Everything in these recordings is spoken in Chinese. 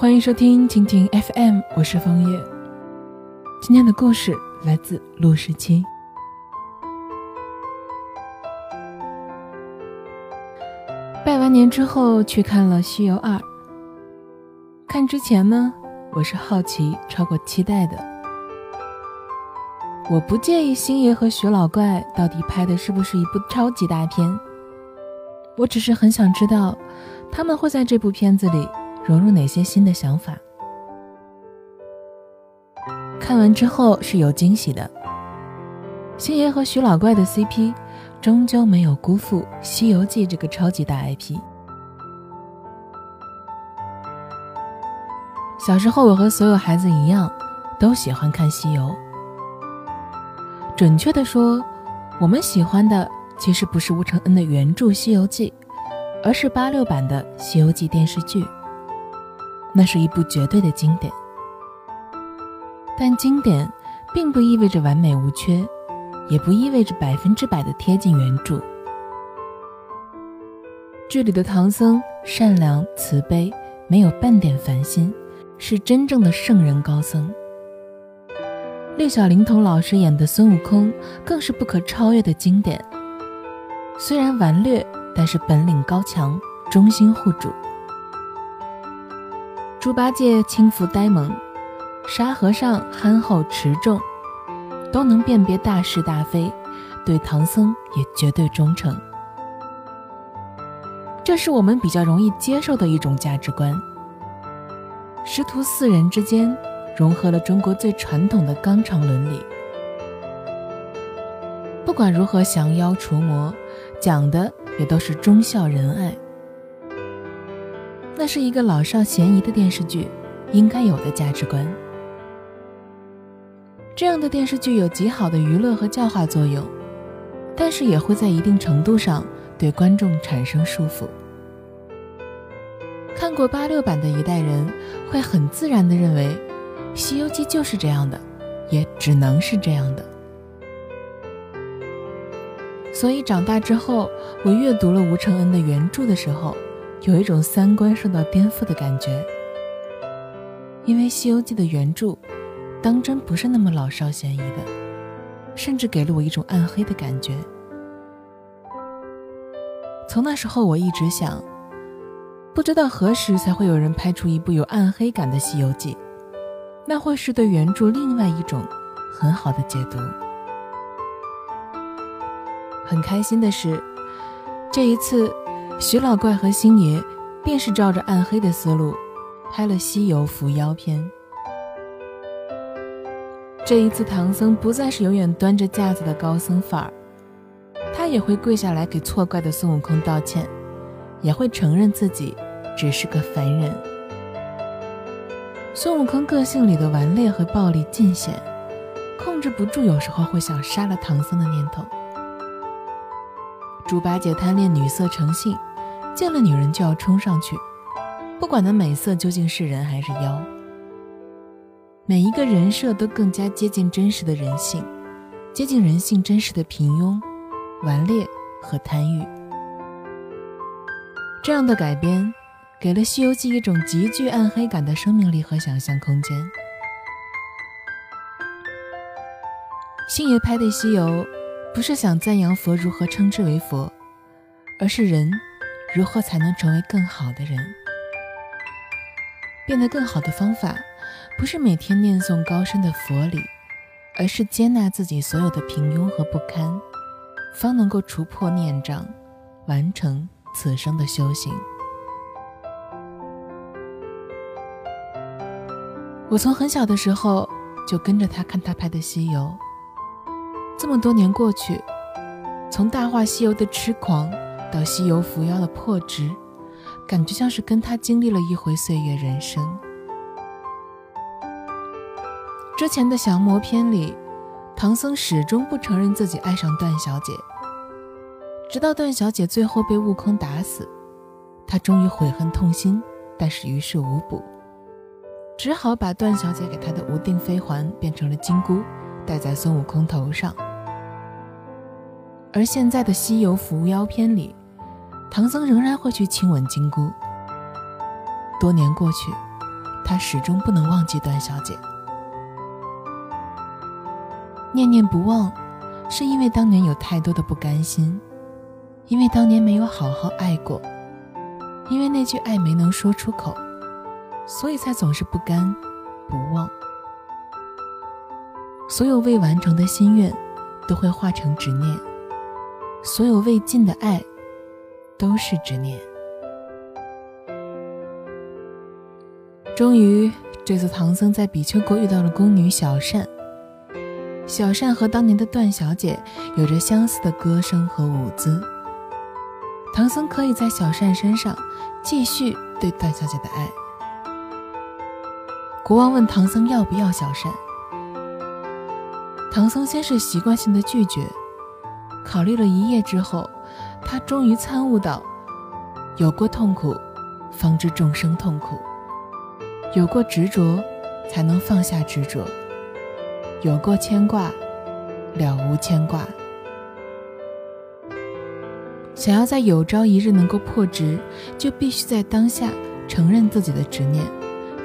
欢迎收听蜻蜓 FM，我是枫叶。今天的故事来自陆十七。拜完年之后去看了《西游二》，看之前呢，我是好奇超过期待的。我不介意星爷和徐老怪到底拍的是不是一部超级大片，我只是很想知道他们会在这部片子里融入哪些新的想法。看完之后是有惊喜的，星爷和徐老怪的 CP 终究没有辜负《西游记》这个超级大 IP。小时候，我和所有孩子一样，都喜欢看西游。准确的说，我们喜欢的其实不是吴承恩的原著《西游记》，而是八六版的《西游记》电视剧。那是一部绝对的经典，但经典并不意味着完美无缺，也不意味着百分之百的贴近原著。剧里的唐僧善良慈悲，没有半点烦心，是真正的圣人高僧。六小龄童老师演的孙悟空更是不可超越的经典。虽然顽劣，但是本领高强，忠心护主。猪八戒轻浮呆萌，沙和尚憨厚持重，都能辨别大是大非，对唐僧也绝对忠诚。这是我们比较容易接受的一种价值观。师徒四人之间。融合了中国最传统的纲常伦理。不管如何降妖除魔，讲的也都是忠孝仁爱。那是一个老少咸宜的电视剧应该有的价值观。这样的电视剧有极好的娱乐和教化作用，但是也会在一定程度上对观众产生束缚。看过八六版的一代人会很自然地认为。《西游记》就是这样的，也只能是这样的。所以长大之后，我阅读了吴承恩的原著的时候，有一种三观受到颠覆的感觉。因为《西游记》的原著，当真不是那么老少咸宜的，甚至给了我一种暗黑的感觉。从那时候，我一直想，不知道何时才会有人拍出一部有暗黑感的《西游记》。那会是对原著另外一种很好的解读。很开心的是，这一次徐老怪和星爷便是照着暗黑的思路拍了《西游伏妖篇》。这一次，唐僧不再是永远端着架子的高僧范儿，他也会跪下来给错怪的孙悟空道歉，也会承认自己只是个凡人。孙悟空个性里的顽劣和暴力尽显，控制不住，有时候会想杀了唐僧的念头。猪八戒贪恋女色成性，见了女人就要冲上去，不管那美色究竟是人还是妖。每一个人设都更加接近真实的人性，接近人性真实的平庸、顽劣和贪欲。这样的改编。给了《西游记》一种极具暗黑感的生命力和想象空间。星爷拍的《西游》，不是想赞扬佛如何称之为佛，而是人如何才能成为更好的人。变得更好的方法，不是每天念诵高深的佛理，而是接纳自己所有的平庸和不堪，方能够除破念障，完成此生的修行。我从很小的时候就跟着他看他拍的《西游》，这么多年过去，从《大话西游》的痴狂到《西游伏妖》的破执，感觉像是跟他经历了一回岁月人生。之前的降魔篇里，唐僧始终不承认自己爱上段小姐，直到段小姐最后被悟空打死，他终于悔恨痛心，但是于事无补。只好把段小姐给他的无定飞环变成了金箍，戴在孙悟空头上。而现在的《西游伏妖篇》里，唐僧仍然会去亲吻金箍。多年过去，他始终不能忘记段小姐。念念不忘，是因为当年有太多的不甘心，因为当年没有好好爱过，因为那句爱没能说出口，所以才总是不甘不忘。所有未完成的心愿，都会化成执念；所有未尽的爱，都是执念。终于，这次唐僧在比丘国遇到了宫女小善。小善和当年的段小姐有着相似的歌声和舞姿。唐僧可以在小善身上继续对段小姐的爱。国王问唐僧要不要小善。唐僧先是习惯性的拒绝，考虑了一夜之后，他终于参悟到：有过痛苦，方知众生痛苦；有过执着，才能放下执着；有过牵挂，了无牵挂。想要在有朝一日能够破执，就必须在当下承认自己的执念，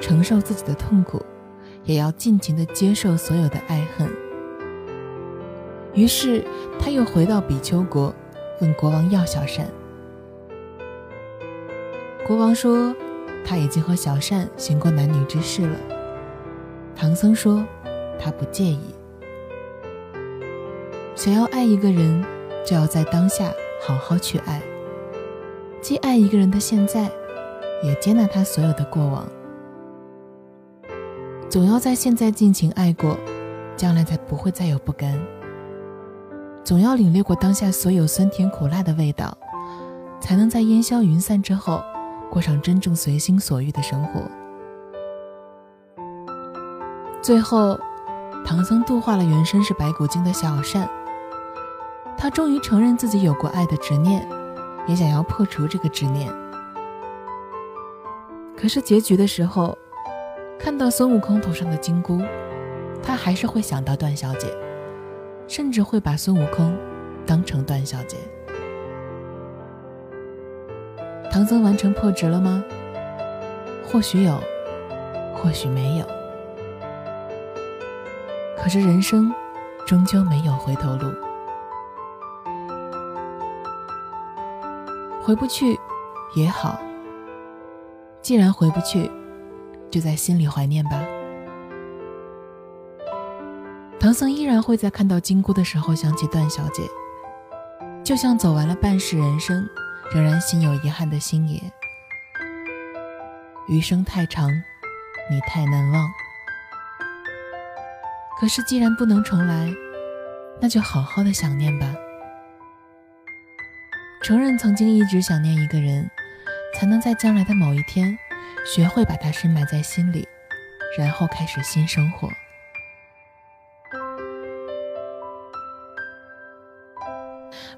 承受自己的痛苦，也要尽情的接受所有的爱恨。于是，他又回到比丘国，问国王要小善。国王说，他已经和小善行过男女之事了。唐僧说，他不介意。想要爱一个人，就要在当下好好去爱，既爱一个人的现在，也接纳他所有的过往。总要在现在尽情爱过，将来才不会再有不甘。总要领略过当下所有酸甜苦辣的味道，才能在烟消云散之后，过上真正随心所欲的生活。最后，唐僧度化了原身是白骨精的小善，他终于承认自己有过爱的执念，也想要破除这个执念。可是结局的时候，看到孙悟空头上的金箍，他还是会想到段小姐。甚至会把孙悟空当成段小姐。唐僧完成破执了吗？或许有，或许没有。可是人生终究没有回头路，回不去也好。既然回不去，就在心里怀念吧。唐僧依然会在看到金箍的时候想起段小姐，就像走完了半世人生，仍然心有遗憾的星爷。余生太长，你太难忘。可是既然不能重来，那就好好的想念吧。承认曾经一直想念一个人，才能在将来的某一天，学会把他深埋在心里，然后开始新生活。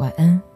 晚安。